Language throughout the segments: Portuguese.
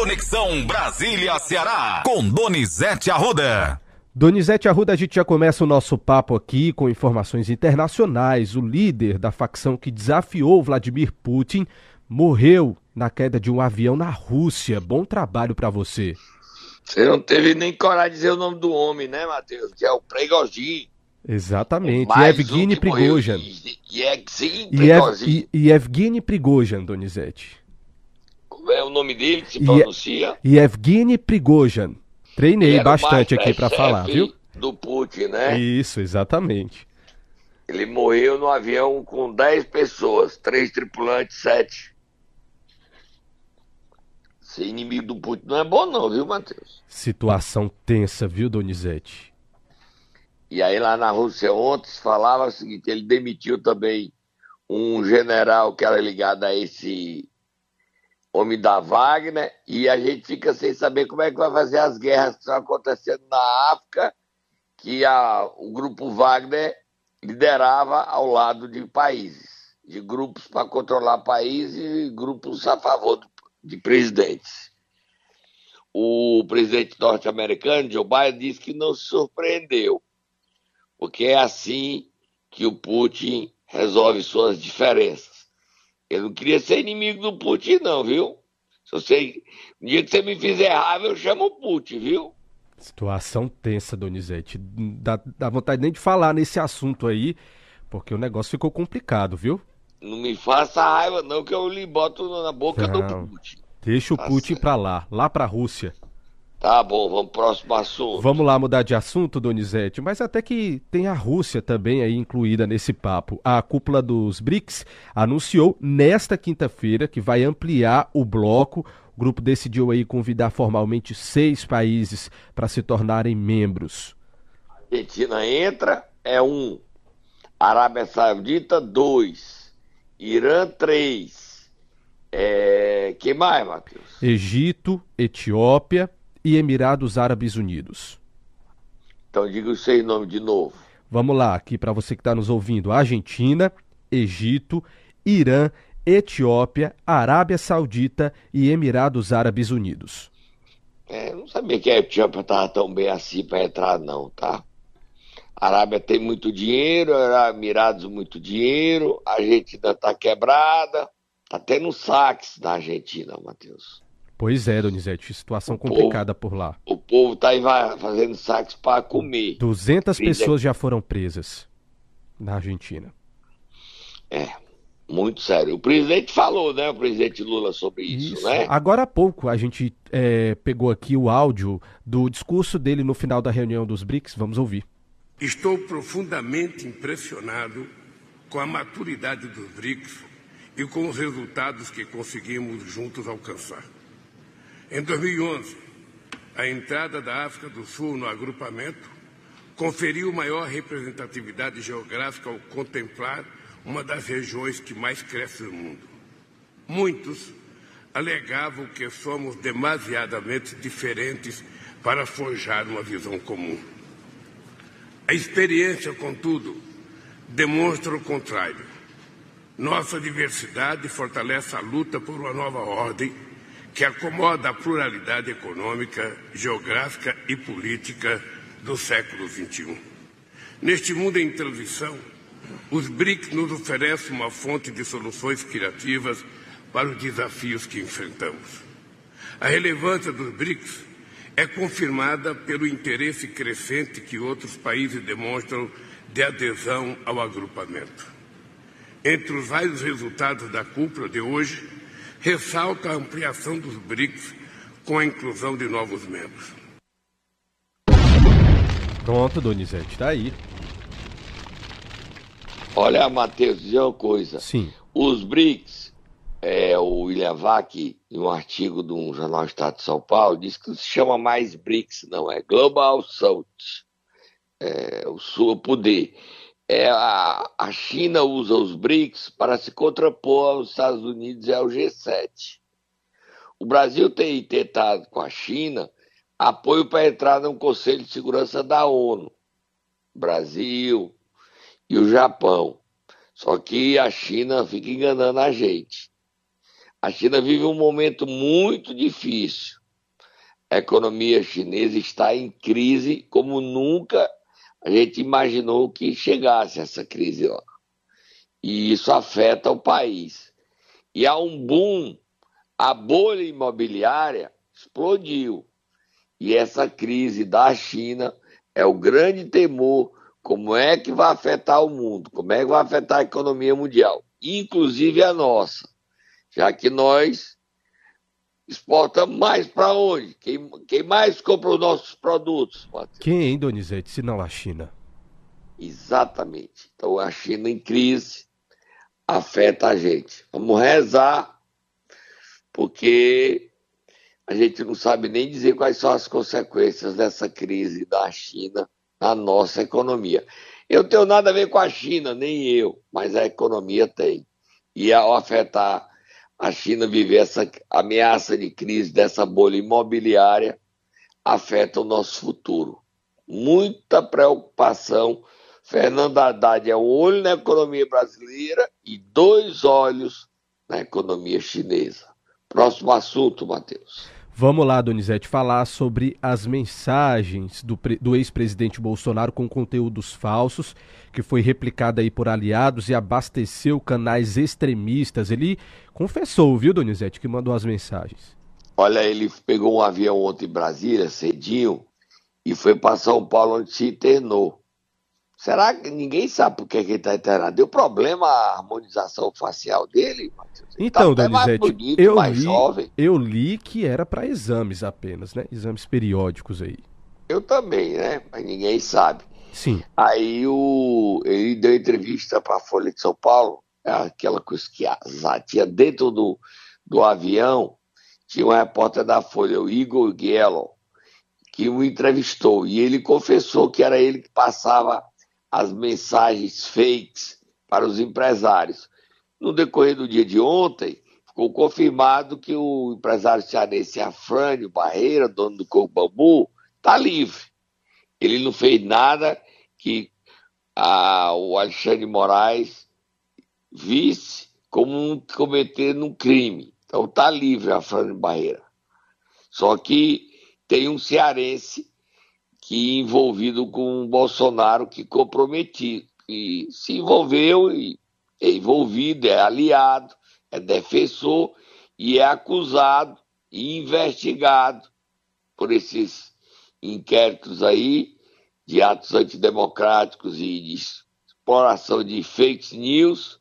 Conexão Brasília-Ceará, com Donizete Arruda. Donizete Arruda, a gente já começa o nosso papo aqui com informações internacionais. O líder da facção que desafiou Vladimir Putin morreu na queda de um avião na Rússia. Bom trabalho para você. Você não teve nem coragem de dizer o nome do homem, né, Matheus? Que é o Prigozhin. Exatamente. Evgeny um Prigozhin. Evgeny Prigozhin, Donizete. É o nome dele que se pronuncia? Evgeny Prigozhin. Treinei bastante aqui para falar, viu? Do Putin, né? Isso, exatamente. Ele morreu no avião com 10 pessoas, três tripulantes, sete. Ser inimigo do Putin não é bom não, viu, Matheus? Situação tensa, viu, Donizete? E aí lá na Rússia ontem falava o seguinte, ele demitiu também um general que era ligado a esse homem da Wagner, e a gente fica sem saber como é que vai fazer as guerras que estão acontecendo na África, que a, o grupo Wagner liderava ao lado de países, de grupos para controlar países e grupos a favor de presidentes. O presidente norte-americano, Joe Biden, disse que não se surpreendeu, porque é assim que o Putin resolve suas diferenças. Eu não queria ser inimigo do Putin, não, viu? Se você, no dia que você me fizer raiva, eu chamo o Putin, viu? Situação tensa, Donizete. Dá, dá vontade nem de falar nesse assunto aí, porque o negócio ficou complicado, viu? Não me faça raiva, não, que eu lhe boto na boca não, do Putin. Deixa o tá Putin certo. pra lá, lá pra Rússia. Tá bom, vamos pro próximo assunto. Vamos lá mudar de assunto, Donizete, mas até que tem a Rússia também aí incluída nesse papo. A cúpula dos BRICS anunciou nesta quinta-feira que vai ampliar o bloco. O grupo decidiu aí convidar formalmente seis países para se tornarem membros. Argentina entra, é um. Arábia Saudita, dois. Irã, três. É... que mais, Matheus? Egito, Etiópia, e Emirados Árabes Unidos. Então diga os seis nomes de novo. Vamos lá, aqui para você que está nos ouvindo: Argentina, Egito, Irã, Etiópia, Arábia Saudita e Emirados Árabes Unidos. É, não sabia que a Etiópia estava tão bem assim para entrar, não, tá? A Arábia tem muito dinheiro, Emirados muito dinheiro, a Argentina está quebrada, tá tendo saques na Argentina, Matheus. Pois é, Donizete, situação o complicada povo, por lá. O povo está aí fazendo saques para comer. 200 pessoas já foram presas na Argentina. É, muito sério. O presidente falou, né, o presidente Lula, sobre isso, isso. né? Agora há pouco a gente é, pegou aqui o áudio do discurso dele no final da reunião dos BRICS. Vamos ouvir. Estou profundamente impressionado com a maturidade dos BRICS e com os resultados que conseguimos juntos alcançar. Em 2011, a entrada da África do Sul no agrupamento conferiu maior representatividade geográfica ao contemplar uma das regiões que mais cresce no mundo. Muitos alegavam que somos demasiadamente diferentes para forjar uma visão comum. A experiência, contudo, demonstra o contrário. Nossa diversidade fortalece a luta por uma nova ordem que acomoda a pluralidade econômica, geográfica e política do século XXI. Neste mundo em transição, os BRICS nos oferecem uma fonte de soluções criativas para os desafios que enfrentamos. A relevância dos BRICS é confirmada pelo interesse crescente que outros países demonstram de adesão ao agrupamento. Entre os vários resultados da cúpula de hoje, ressalta a ampliação dos BRICS com a inclusão de novos membros. Pronto, Donizete, está aí. Olha, Matheus, dizer uma coisa. Sim. Os BRICS, é, o William Vac, em um artigo de um jornal Estado de São Paulo, diz que não se chama mais BRICS, não, é Global South, é, o sul poder é, a, a China usa os BRICS para se contrapor aos Estados Unidos e ao G7. O Brasil tem tentado com a China apoio para entrar no Conselho de Segurança da ONU. Brasil e o Japão. Só que a China fica enganando a gente. A China vive um momento muito difícil. A economia chinesa está em crise como nunca a gente imaginou que chegasse essa crise lá. E isso afeta o país. E há um boom, a bolha imobiliária explodiu. E essa crise da China é o grande temor. Como é que vai afetar o mundo? Como é que vai afetar a economia mundial? Inclusive a nossa. Já que nós exportamos mais para onde? Quem, quem mais compra os nossos produtos? Matheus? Quem, hein, Donizete, se não a China? Exatamente. Então a China em crise afeta a gente. Vamos rezar, porque a gente não sabe nem dizer quais são as consequências dessa crise da China na nossa economia. Eu tenho nada a ver com a China, nem eu, mas a economia tem. E ao afetar a China viver essa ameaça de crise dessa bolha imobiliária, afeta o nosso futuro. Muita preocupação. Fernando Haddad é um olho na economia brasileira e dois olhos na economia chinesa. Próximo assunto, Matheus. Vamos lá, Donizete, falar sobre as mensagens do, do ex-presidente Bolsonaro com conteúdos falsos, que foi replicada aí por aliados e abasteceu canais extremistas. Ele confessou, viu, Donizete, que mandou as mensagens. Olha, ele pegou um avião ontem em Brasília, cedinho, e foi para São Paulo, onde se internou. Será que ninguém sabe por que, ele está internado? Deu problema a harmonização facial dele, Matheus? Então, tá Donizete, bonito, eu, li, eu li que era para exames apenas, né? Exames periódicos aí. Eu também, né? Mas ninguém sabe. Sim. Aí o, ele deu entrevista para a Folha de São Paulo, é aquela coisa que tinha dentro do, do avião, tinha um repórter da Folha, o Igor Guello, que o entrevistou. E ele confessou que era ele que passava as mensagens fakes para os empresários. No decorrer do dia de ontem, ficou confirmado que o empresário cearense Afrânio Barreira, dono do Corpo Bambu, está livre. Ele não fez nada que a, o Alexandre Moraes visse como um, um crime. Então está livre Afrânio Barreira. Só que tem um cearense que envolvido com o Bolsonaro, que comprometido, que se envolveu e é envolvido, é aliado, é defensor e é acusado e investigado por esses inquéritos aí de atos antidemocráticos e de exploração de fake news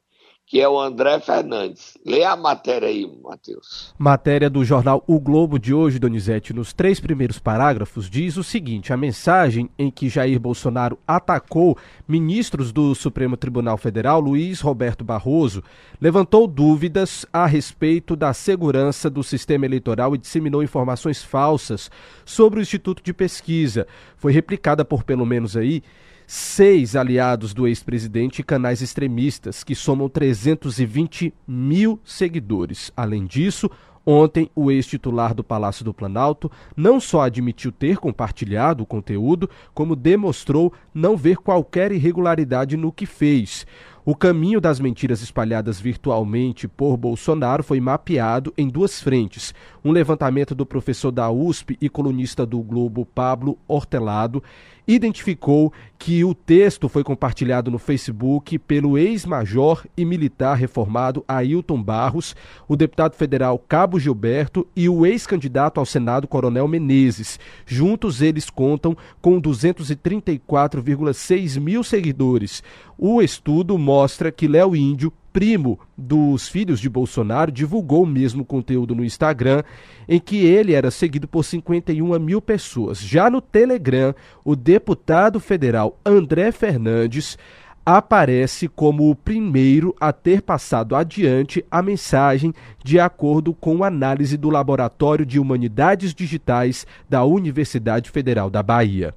que é o André Fernandes. Lê a matéria aí, Matheus. Matéria do jornal O Globo de hoje, Donizete, nos três primeiros parágrafos, diz o seguinte: a mensagem em que Jair Bolsonaro atacou ministros do Supremo Tribunal Federal, Luiz Roberto Barroso, levantou dúvidas a respeito da segurança do sistema eleitoral e disseminou informações falsas sobre o Instituto de Pesquisa. Foi replicada por pelo menos aí seis aliados do ex-presidente e canais extremistas, que somam 320 mil seguidores. Além disso, Ontem, o ex-titular do Palácio do Planalto não só admitiu ter compartilhado o conteúdo, como demonstrou não ver qualquer irregularidade no que fez. O caminho das mentiras espalhadas virtualmente por Bolsonaro foi mapeado em duas frentes. Um levantamento do professor da USP e colunista do Globo, Pablo Hortelado, identificou que o texto foi compartilhado no Facebook pelo ex-major e militar reformado Ailton Barros, o deputado federal Cabo Gilberto e o ex-candidato ao Senado Coronel Menezes. Juntos eles contam com 234,6 mil seguidores. O estudo mostra que Léo Índio primo dos filhos de Bolsonaro, divulgou o mesmo conteúdo no Instagram, em que ele era seguido por 51 mil pessoas. Já no Telegram, o deputado federal André Fernandes aparece como o primeiro a ter passado adiante a mensagem de acordo com análise do Laboratório de Humanidades Digitais da Universidade Federal da Bahia.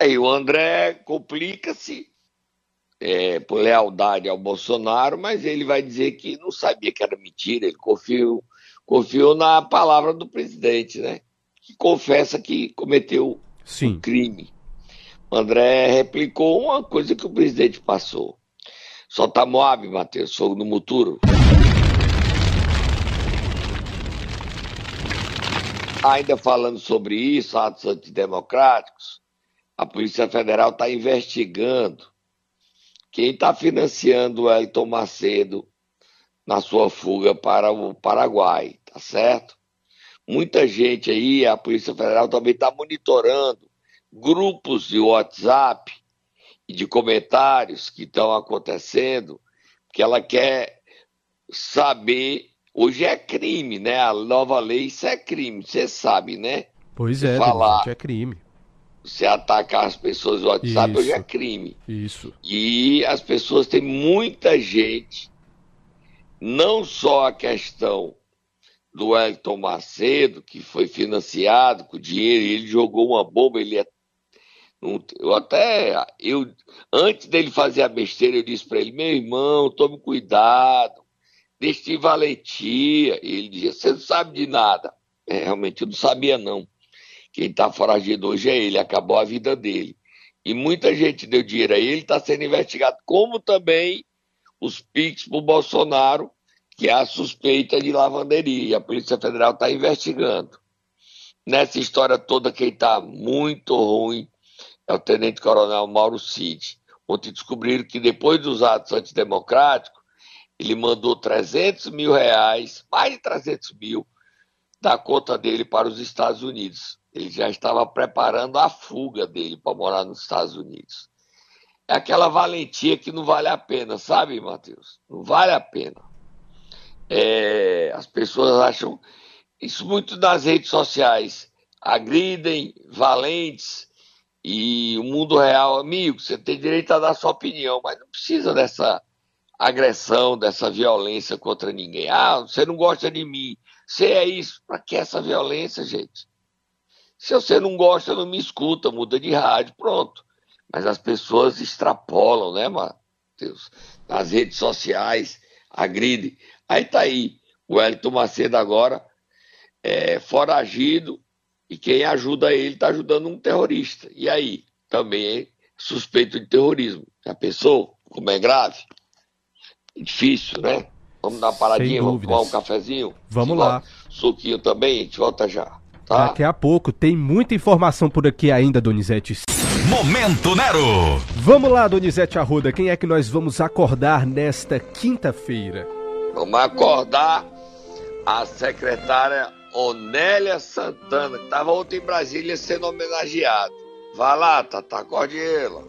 Aí o André complica-se é, por lealdade ao Bolsonaro, mas ele vai dizer que não sabia que era mentira, ele confiou, confiou na palavra do presidente, né? Que confessa que cometeu Sim. um crime. O André replicou uma coisa que o presidente passou. Solta tá Moab, Matheus, fogo no muturo. Ainda falando sobre isso, atos antidemocráticos, a Polícia Federal está investigando quem está financiando o Elton Macedo na sua fuga para o Paraguai, tá certo? Muita gente aí, a Polícia Federal também está monitorando grupos de WhatsApp e de comentários que estão acontecendo, que ela quer saber Hoje é crime, né? A nova lei, isso é crime, você sabe, né? Pois é, falar, é crime. Você atacar as pessoas no WhatsApp isso, hoje é crime. Isso. E as pessoas têm muita gente, não só a questão do Elton Macedo, que foi financiado com dinheiro, ele jogou uma bomba, ele é eu até, eu, antes dele fazer a besteira, eu disse para ele, meu irmão, tome cuidado, Deste valentia. Ele dizia: Você não sabe de nada. É, realmente, eu não sabia, não. Quem está foragido hoje é ele, acabou a vida dele. E muita gente deu dinheiro a ele, está sendo investigado, como também os PIX para o Bolsonaro, que é a suspeita de lavanderia. E a Polícia Federal está investigando. Nessa história toda, quem está muito ruim é o Tenente Coronel Mauro Cid. Ontem descobriram que depois dos atos antidemocráticos, ele mandou 300 mil reais, mais de 300 mil, da conta dele para os Estados Unidos. Ele já estava preparando a fuga dele para morar nos Estados Unidos. É aquela valentia que não vale a pena, sabe, Matheus? Não vale a pena. É, as pessoas acham isso muito nas redes sociais. Agridem valentes e o mundo real, amigo, você tem direito a dar sua opinião, mas não precisa dessa agressão, dessa violência contra ninguém. Ah, você não gosta de mim. Você é isso. Para que essa violência, gente? Se você não gosta, não me escuta, muda de rádio, pronto. Mas as pessoas extrapolam, né, Matheus? Nas redes sociais, agridem. Aí tá aí, o Wellington Macedo agora é foragido e quem ajuda ele está ajudando um terrorista. E aí? Também é suspeito de terrorismo. Já pensou como é grave? difícil, né? Vamos dar uma paradinha, vamos tomar um cafezinho? Vamos lá. Suquinho também, a gente volta já. Tá? Daqui a pouco tem muita informação por aqui ainda, Donizete. Momento Nero! Vamos lá, Donizete Arruda, quem é que nós vamos acordar nesta quinta-feira? Vamos acordar a secretária Onélia Santana, que estava ontem em Brasília sendo homenageada. Vai lá, Tata, acorde ela.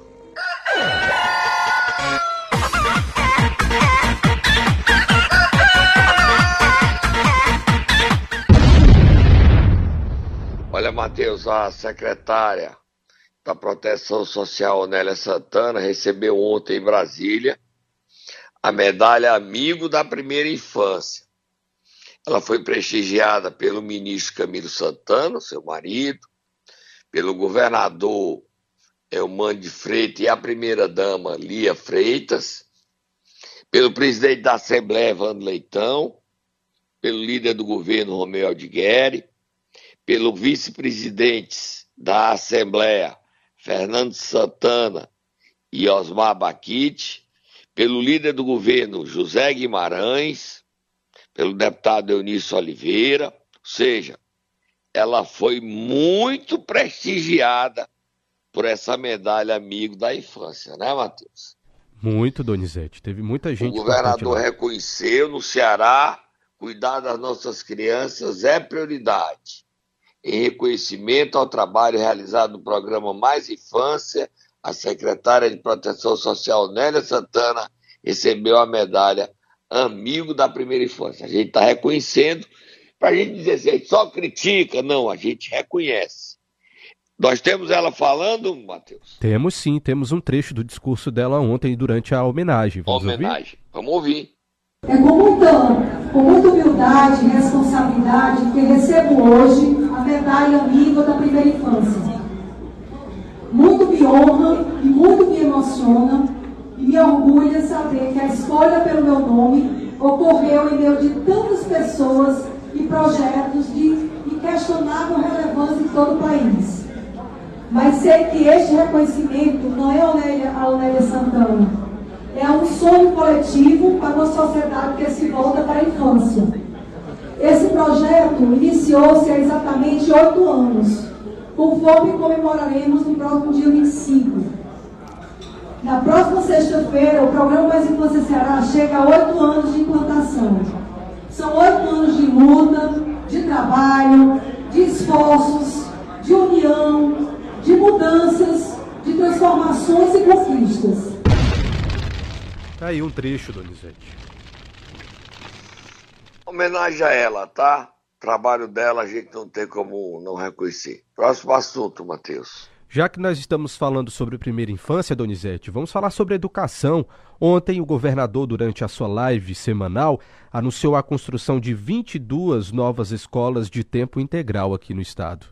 Olha, Matheus, a secretária da Proteção Social, Onélia Santana, recebeu ontem em Brasília a medalha Amigo da Primeira Infância. Ela foi prestigiada pelo ministro Camilo Santana, seu marido, pelo governador Elmano de Freitas e a primeira-dama Lia Freitas, pelo presidente da Assembleia, Evandro Leitão, pelo líder do governo, Romeu Aldigueri, pelo vice-presidentes da Assembleia, Fernando Santana e Osmar Baquite, pelo líder do governo, José Guimarães, pelo deputado Eunício Oliveira, ou seja, ela foi muito prestigiada por essa medalha amigo da infância, né, Matheus? Muito, Donizete. Teve muita gente. O governador reconheceu no Ceará, cuidar das nossas crianças é prioridade em reconhecimento ao trabalho realizado no programa Mais Infância, a secretária de Proteção Social, Nélia Santana, recebeu a medalha Amigo da Primeira Infância. A gente está reconhecendo, para a gente dizer assim, a gente só critica, não, a gente reconhece. Nós temos ela falando, Matheus? Temos sim, temos um trecho do discurso dela ontem durante a homenagem. Vamos homenagem. Ouvir? Vamos ouvir. É com muita, com muita humildade e responsabilidade que recebo hoje a medalha amiga da primeira infância. Muito me honra e muito me emociona e me orgulha saber que a escolha pelo meu nome ocorreu em meio de tantas pessoas e projetos de inquestionável relevância em todo o país. Mas sei que este reconhecimento não é a Aurélia Santana, é um sonho coletivo para uma sociedade que se volta para a infância. Esse projeto iniciou-se há exatamente oito anos, conforme comemoraremos no próximo dia 25. Na próxima sexta-feira, o programa Mais Infância Ceará chega a oito anos de implantação. São oito anos de luta, de trabalho, de esforços, de união, de mudanças, de transformações e conquistas. Tá aí um trecho, Donizete. Homenagem a ela, tá? Trabalho dela a gente não tem como não reconhecer. Próximo assunto, Matheus. Já que nós estamos falando sobre primeira infância, Donizete, vamos falar sobre educação. Ontem, o governador, durante a sua live semanal, anunciou a construção de 22 novas escolas de tempo integral aqui no estado.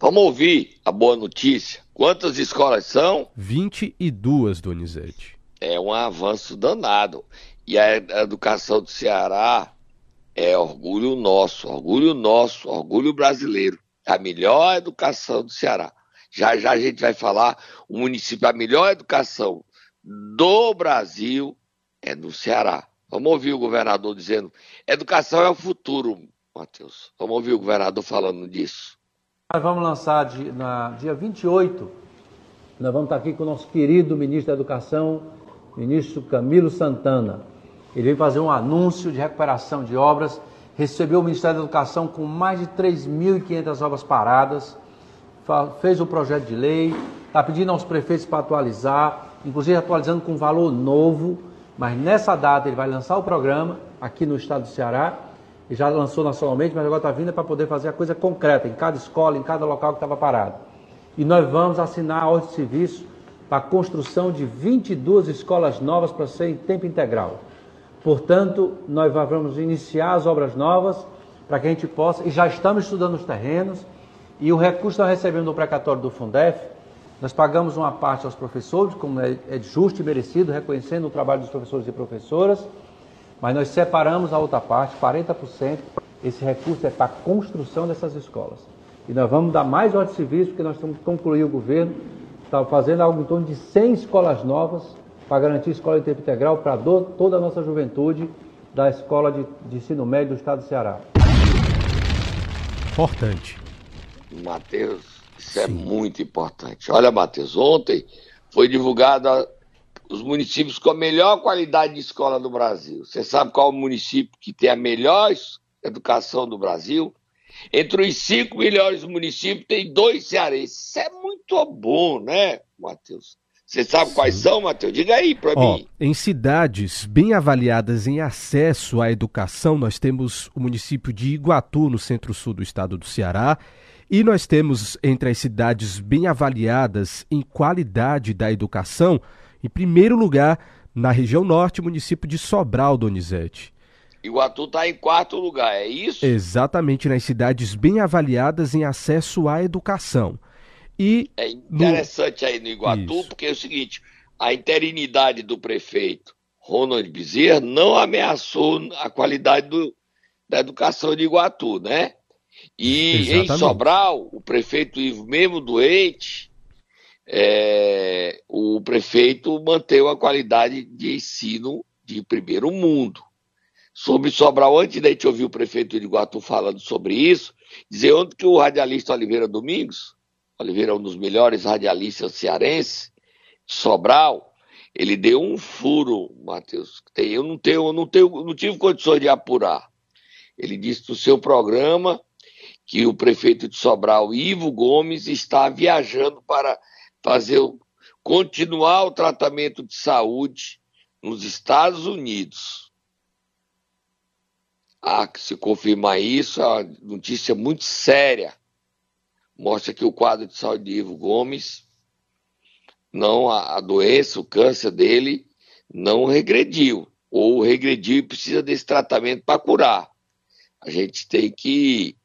Vamos ouvir a boa notícia. Quantas escolas são? 22, Donizete. É um avanço danado. E a educação do Ceará é orgulho nosso, orgulho nosso, orgulho brasileiro. A melhor educação do Ceará. Já já a gente vai falar, o município, a melhor educação do Brasil é no Ceará. Vamos ouvir o governador dizendo: educação é o futuro, Matheus. Vamos ouvir o governador falando disso. Nós vamos lançar de, na dia 28, nós vamos estar aqui com o nosso querido ministro da Educação, ministro Camilo Santana. Ele veio fazer um anúncio de recuperação de obras, recebeu o Ministério da Educação com mais de 3.500 obras paradas, fez o projeto de lei, está pedindo aos prefeitos para atualizar, inclusive atualizando com valor novo, mas nessa data ele vai lançar o programa aqui no estado do Ceará e já lançou nacionalmente, mas agora está vindo para poder fazer a coisa concreta em cada escola, em cada local que estava parado. E nós vamos assinar a ordem de serviço para a construção de 22 escolas novas para ser em tempo integral. Portanto, nós vamos iniciar as obras novas para que a gente possa, e já estamos estudando os terrenos, e o recurso que nós recebemos do precatório do Fundef, nós pagamos uma parte aos professores, como é, é justo e merecido, reconhecendo o trabalho dos professores e professoras, mas nós separamos a outra parte, 40%, esse recurso é para a construção dessas escolas. E nós vamos dar mais ordem de serviço, porque nós estamos concluir o governo, está fazendo algo em torno de 100 escolas novas para garantir escola de tempo integral para toda a nossa juventude da escola de, de ensino médio do estado do Ceará. Importante. Matheus, isso é Sim. é muito importante. Olha, Matheus, ontem foi divulgado os municípios com a melhor qualidade de escola do Brasil. Você sabe qual o município que tem a melhor educação do Brasil? Entre os cinco melhores municípios, tem dois cearenses. Isso é muito bom, né, Matheus? Você sabe quais são, Matheus? Diga aí para mim. Em cidades bem avaliadas em acesso à educação, nós temos o município de Iguatu, no centro-sul do estado do Ceará, e nós temos entre as cidades bem avaliadas em qualidade da educação, em primeiro lugar, na região norte, município de Sobral, Donizete. Iguatu está em quarto lugar, é isso? Exatamente, nas cidades bem avaliadas em acesso à educação. E é interessante no... aí no Iguatu, isso. porque é o seguinte, a interinidade do prefeito Ronald Bezerra não ameaçou a qualidade do, da educação de Iguatu, né? E Exatamente. em Sobral, o prefeito Ivo, mesmo doente, é, o prefeito manteve a qualidade de ensino de primeiro mundo. Sobre Sobral, antes da gente ouvir o prefeito de Iguatu falando sobre isso, dizer onde que o radialista Oliveira Domingos, Oliveira é um dos melhores radialistas cearenses, de Sobral, ele deu um furo, Matheus. Eu não tenho, eu não tenho, não tive condições de apurar. Ele disse no seu programa que o prefeito de Sobral, Ivo Gomes, está viajando para fazer continuar o tratamento de saúde nos Estados Unidos. Ah, se confirmar isso, é uma notícia muito séria. Mostra que o quadro de saúde de Ivo Gomes, não a, a doença, o câncer dele, não regrediu. Ou regrediu e precisa desse tratamento para curar. A gente tem que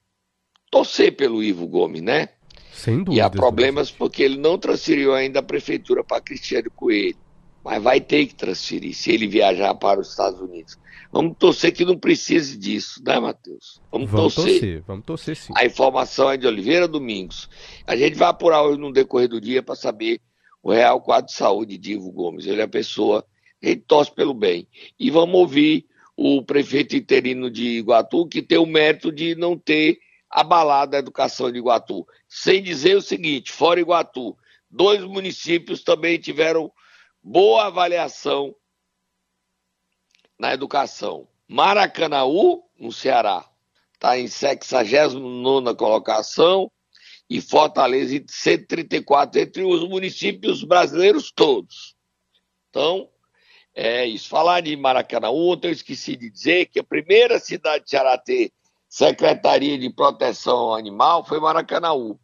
torcer pelo Ivo Gomes, né? Sem dúvida. E há problemas porque ele não transferiu ainda a prefeitura para Cristiano Coelho. Mas vai ter que transferir se ele viajar para os Estados Unidos. Vamos torcer que não precise disso, né, Matheus? Vamos, vamos torcer. torcer. Vamos torcer sim. A informação é de Oliveira Domingos. A gente vai apurar hoje no decorrer do dia para saber o real quadro de saúde de Ivo Gomes. Ele é a pessoa, a gente torce pelo bem. E vamos ouvir o prefeito interino de Iguatu, que tem o mérito de não ter abalado a educação de Iguatu. Sem dizer o seguinte: fora Iguatu, dois municípios também tiveram boa avaliação na educação. Maracanaú, no Ceará, está em 69 colocação e Fortaleza em 134 entre os municípios brasileiros todos. Então, é isso. Falar de Maracanã, ontem eu esqueci de dizer que a primeira cidade de Ceará ter Secretaria de Proteção Animal foi Maracanaú.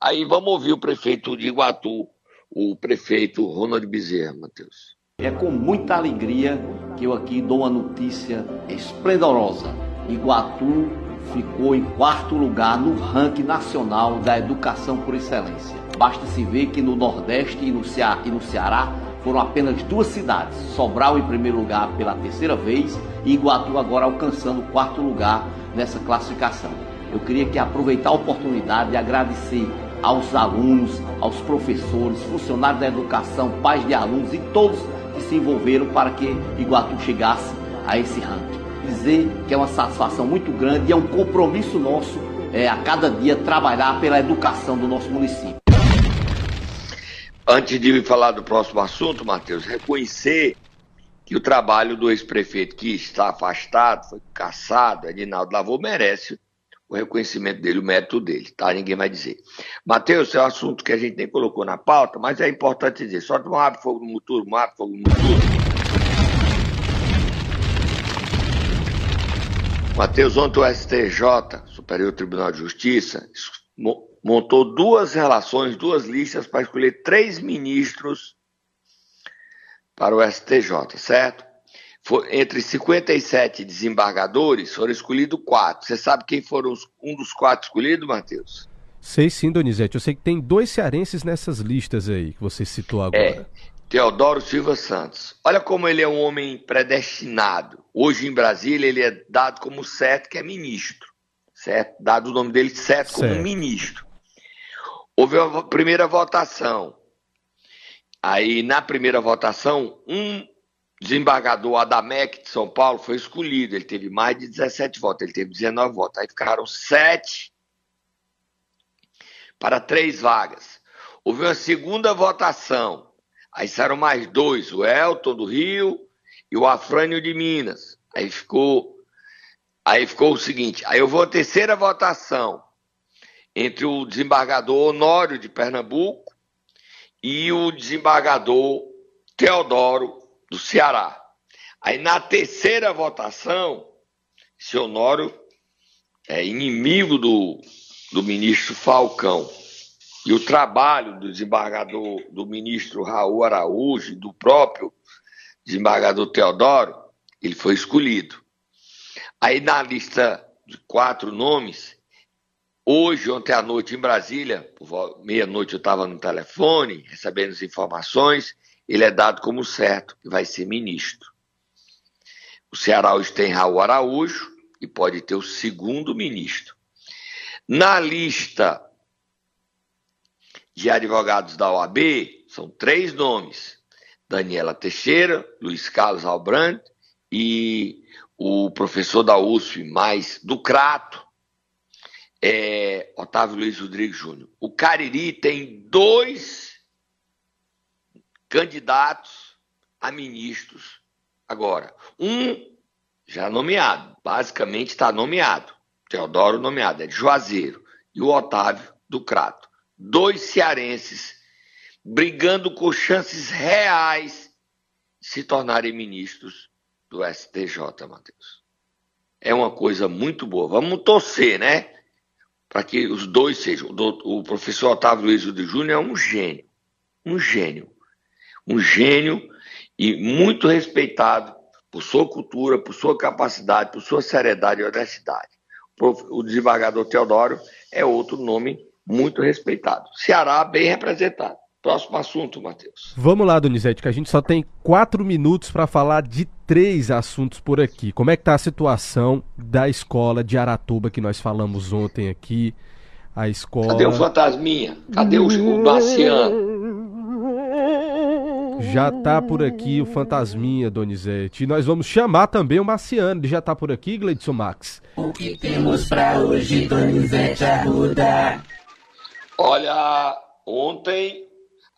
Aí vamos ouvir o prefeito de Iguatu, o prefeito Ronald Bezerra, Matheus. É com muita alegria que eu aqui dou uma notícia esplendorosa. Iguatu ficou em quarto lugar no ranking nacional da educação por excelência. Basta se ver que no Nordeste e no, Ceará, e no Ceará foram apenas duas cidades, Sobral em primeiro lugar pela terceira vez e Iguatu agora alcançando o quarto lugar nessa classificação. Eu queria que aproveitar a oportunidade de agradecer aos alunos, aos professores, funcionários da educação, pais de alunos e todos que se envolveram para que Iguatu chegasse a esse ranking. Dizer que é uma satisfação muito grande e é um compromisso nosso é, a cada dia trabalhar pela educação do nosso município. Antes de falar do próximo assunto, Matheus, reconhecer que o trabalho do ex-prefeito que está afastado, foi caçado, Edinaldo Lavô, merece o reconhecimento dele, o mérito dele, tá? Ninguém vai dizer. Matheus, é um assunto que a gente nem colocou na pauta, mas é importante dizer. Só um abre fogo no motor, um abre fogo no motor. Matheus, ontem o STJ, Superior Tribunal de Justiça, montou duas relações, duas listas para escolher três ministros para o STJ, certo? For, entre 57 desembargadores foram escolhidos quatro. Você sabe quem foram os, um dos quatro escolhidos, Matheus? Sei sim, Donizete. Eu sei que tem dois cearenses nessas listas aí que você citou agora. É, Teodoro Silva Santos. Olha como ele é um homem predestinado. Hoje em Brasília ele é dado como certo que é ministro. Certo? Dado o nome dele certo, certo. como ministro. Houve a primeira votação. Aí, na primeira votação, um desembargador Adamec de São Paulo foi escolhido. Ele teve mais de 17 votos, ele teve 19 votos. Aí ficaram sete para três vagas. Houve uma segunda votação. Aí saíram mais dois, o Elton do Rio e o Afrânio de Minas. Aí ficou, aí ficou o seguinte. Aí eu vou a terceira votação entre o desembargador Honório de Pernambuco e o desembargador Teodoro do Ceará. Aí na terceira votação, esse Honório é inimigo do, do ministro Falcão. E o trabalho do desembargador, do ministro Raul Araújo, do próprio desembargador Teodoro, ele foi escolhido. Aí na lista de quatro nomes, Hoje, ontem à noite, em Brasília, meia-noite eu estava no telefone, recebendo as informações, ele é dado como certo vai ser ministro. O Ceará hoje tem Raul Araújo e pode ter o segundo ministro. Na lista de advogados da OAB, são três nomes: Daniela Teixeira, Luiz Carlos Albrand e o professor da USP, mais do Crato, é, Otávio Luiz Rodrigues Júnior. O Cariri tem dois candidatos a ministros agora. Um já nomeado, basicamente está nomeado. Teodoro nomeado, é de Juazeiro. E o Otávio do Crato. Dois cearenses brigando com chances reais de se tornarem ministros do STJ, Matheus. É uma coisa muito boa. Vamos torcer, né? para que os dois sejam. O professor Otávio Luiz de Júnior é um gênio, um gênio, um gênio e muito respeitado por sua cultura, por sua capacidade, por sua seriedade e honestidade. O desembargador Teodoro é outro nome muito respeitado. Ceará bem representado. Próximo assunto, Matheus. Vamos lá, Donizete, que a gente só tem quatro minutos para falar de três assuntos por aqui. Como é que está a situação da escola de Aratuba que nós falamos ontem aqui? A escola. Cadê o fantasminha? Cadê o, o Marciano? Já tá por aqui o Fantasminha, Donizete. E nós vamos chamar também o Marciano. Ele já tá por aqui, Gleidson Max. O que temos pra hoje, Donizete Arruda? Olha, ontem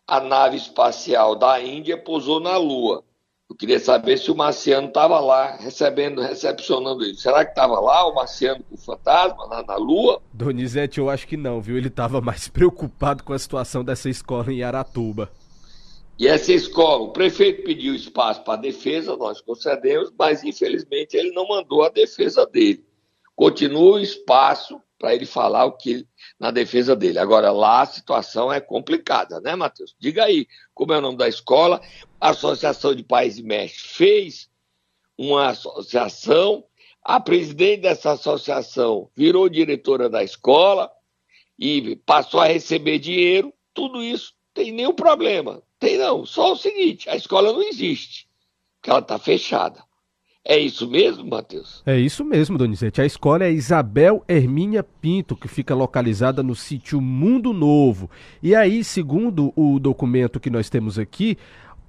a nave espacial da Índia pousou na Lua. Eu queria saber se o Marciano estava lá recebendo, recepcionando ele. Será que estava lá o Marciano com o fantasma lá na Lua? Donizete, eu acho que não, viu? Ele estava mais preocupado com a situação dessa escola em Aratuba. E essa escola, o prefeito pediu espaço para a defesa, nós concedemos, mas infelizmente ele não mandou a defesa dele. Continua o espaço para ele falar o que na defesa dele. Agora, lá a situação é complicada, né, Matheus? Diga aí, como é o nome da escola? A Associação de Pais e Mestres fez uma associação, a presidente dessa associação virou diretora da escola e passou a receber dinheiro, tudo isso tem nenhum problema. Tem não, só o seguinte, a escola não existe, porque ela está fechada. É isso mesmo, Matheus? É isso mesmo, Donizete. A escola é Isabel Hermínia Pinto, que fica localizada no sítio Mundo Novo. E aí, segundo o documento que nós temos aqui,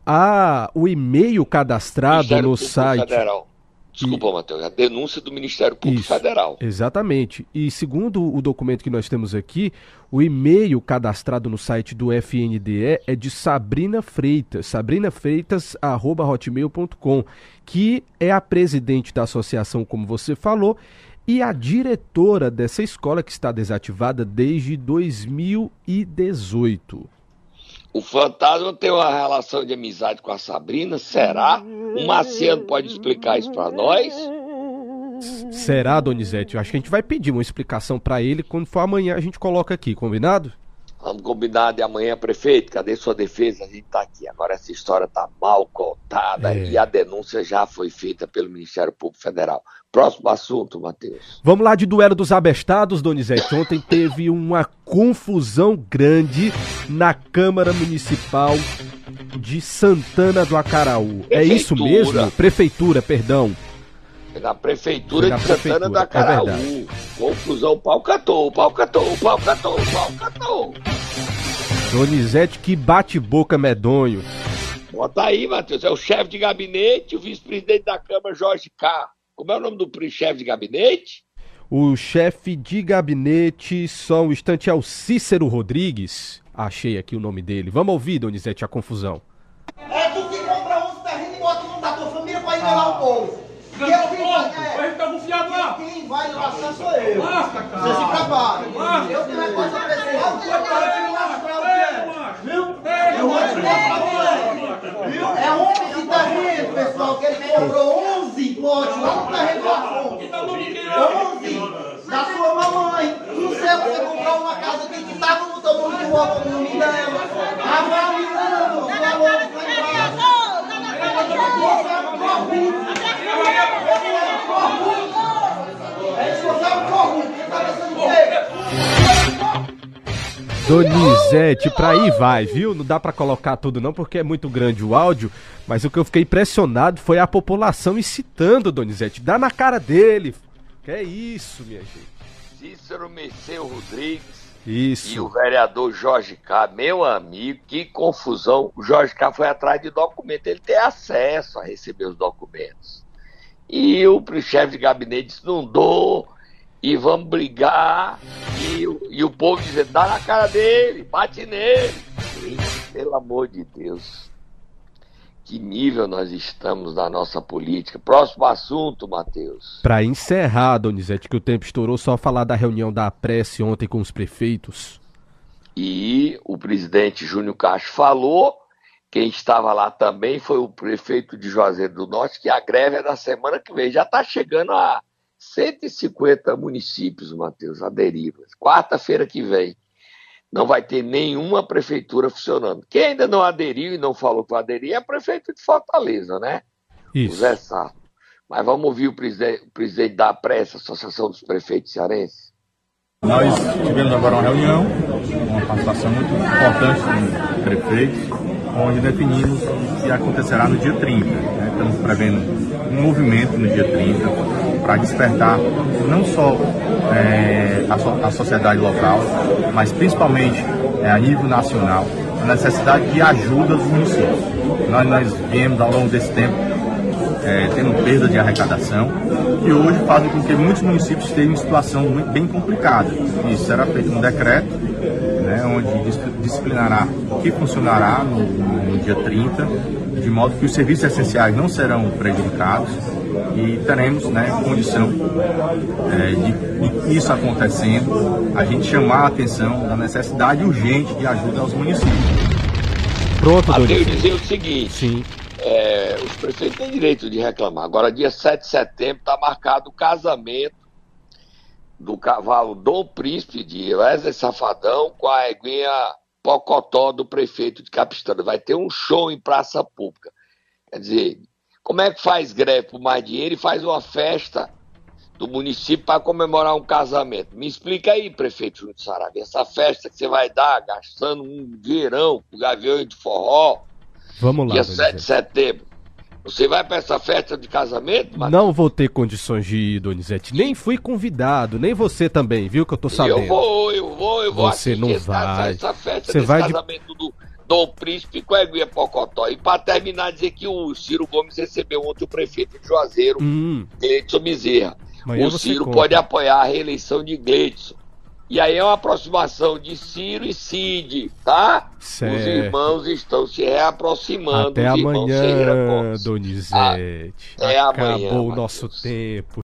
a, o e-mail cadastrado no site. Federal. Desculpa, e... Matheus, a denúncia do Ministério Público Isso, Federal. Exatamente. E segundo o documento que nós temos aqui, o e-mail cadastrado no site do FNDE é de Sabrina Freitas, sabrinafreitas.hotmail.com, que é a presidente da associação, como você falou, e a diretora dessa escola que está desativada desde 2018. O fantasma tem uma relação de amizade com a Sabrina? Será? O Marciano pode explicar isso para nós? Será, Donizete? Eu acho que a gente vai pedir uma explicação para ele quando for amanhã a gente coloca aqui, combinado? Vamos combinar de amanhã, prefeito. Cadê sua defesa? A gente está aqui. Agora essa história está mal contada é. e a denúncia já foi feita pelo Ministério Público Federal. Próximo assunto, Matheus. Vamos lá de duelo dos abestados, Donizete. Ontem teve uma confusão grande na Câmara Municipal de Santana do Acaraú. Prefeitura. É isso mesmo? Prefeitura, perdão. Na prefeitura na de prefeitura. Santana do é Acaraú. É Confusão, o pau catou, pau catou, pau catou, pau catou. Donizete, que bate-boca medonho. Bota aí, Matheus. É o chefe de gabinete, o vice-presidente da Câmara, Jorge K. Como é o nome do chefe de gabinete? O chefe de gabinete, só um instante, é o Cícero Rodrigues. Achei aqui o nome dele. Vamos ouvir, Donizete, a confusão. É tu que compra 11 terrenos e bota o nome da tua família pra enganar o povo. Quem vai, é, vai ficar bufiado lá. Quem vai lascar sou eu. Lasca, cara. Você se prepara. Lasca. Eu tenho uma coisa pessoal. Viu? É, eu vou te Viu? É 11 terrenos, pessoal, que ele comprou 11 lotes lá no terreno do Afonso. 11 da sua mamãe. No céu você comprou uma casa que estava no tamanho do voto no nome dela. Avaliando o valor que emprestado. Você é um corrupto. Donizete, pra aí vai, viu? Não dá para colocar tudo não, porque é muito grande o áudio, mas o que eu fiquei impressionado foi a população incitando Donizete. Dá na cara dele. Que é isso, minha gente. Cícero Messeu Rodrigues. Isso. E o vereador Jorge K, meu amigo, que confusão. O Jorge K foi atrás de documento, ele tem acesso a receber os documentos. E o chefe de gabinete disse: não dou, e vamos brigar. E, e o povo dizendo: dá na cara dele, bate nele. E, pelo amor de Deus. Que nível nós estamos na nossa política. Próximo assunto, Matheus. Para encerrar, Donizete, que o tempo estourou, só falar da reunião da prece ontem com os prefeitos. E o presidente Júnior Castro falou quem estava lá também foi o prefeito de Juazeiro do Norte, que a greve é da semana que vem. Já está chegando a 150 municípios, Matheus, aderidos. Quarta-feira que vem. Não vai ter nenhuma prefeitura funcionando. Quem ainda não aderiu e não falou que vai aderir é o prefeito de Fortaleza, né? Isso. O Zé. Mas vamos ouvir o presidente, o presidente da Pressa, Associação dos Prefeitos Cearenses. Nós tivemos agora uma reunião, uma participação muito importante com prefeitos, onde definimos o que acontecerá no dia 30. Né? Estamos prevendo um movimento no dia 30 para despertar não só é, a, so, a, sociedade local, mas principalmente é, a nível nacional, a necessidade de ajuda dos municípios. nós, nós viemos ao longo desse tempo é, tendo perda de arrecadação e hoje fazem com que muitos municípios estejam em situação muito, bem complicada. Isso será feito um decreto, né, onde disciplinará o que funcionará no, no dia 30, de modo que os serviços essenciais não serão prejudicados e teremos né, condição é, de, de isso acontecendo, a gente chamar a atenção da necessidade urgente de ajuda aos municípios. Pronto, Até dizer o seguinte. Sim. É, os prefeitos têm direito de reclamar. Agora, dia 7 de setembro, está marcado o casamento do cavalo Dom Príncipe de Wesley Safadão com a eguinha Pocotó do prefeito de Capistrano. Vai ter um show em praça pública. Quer dizer, como é que faz greve por mais dinheiro e faz uma festa do município para comemorar um casamento? Me explica aí, prefeito Júnior Sarabia, essa festa que você vai dar gastando um dinheirão com gavião de forró, Vamos lá. Dia 7 de setembro. Você vai para essa festa de casamento, Matheus? Não vou ter condições de ir, Donizete. Nem fui convidado, nem você também, viu? Que eu tô sabendo. Eu vou, eu vou, eu vou Você não vai. Essa festa você vai casamento de... do Dom Príncipe com a Eguia Pocotó. E para terminar, dizer que o Ciro Gomes recebeu ontem o prefeito de Juazeiro, hum. Gleidson Bezerra. o Ciro pode apoiar a reeleição de Gleidson. E aí é uma aproximação de Ciro e Cid, tá? Certo. Os irmãos estão se reaproximando. Até amanhã, Donizete. Até Acabou amanhã, o nosso tempo.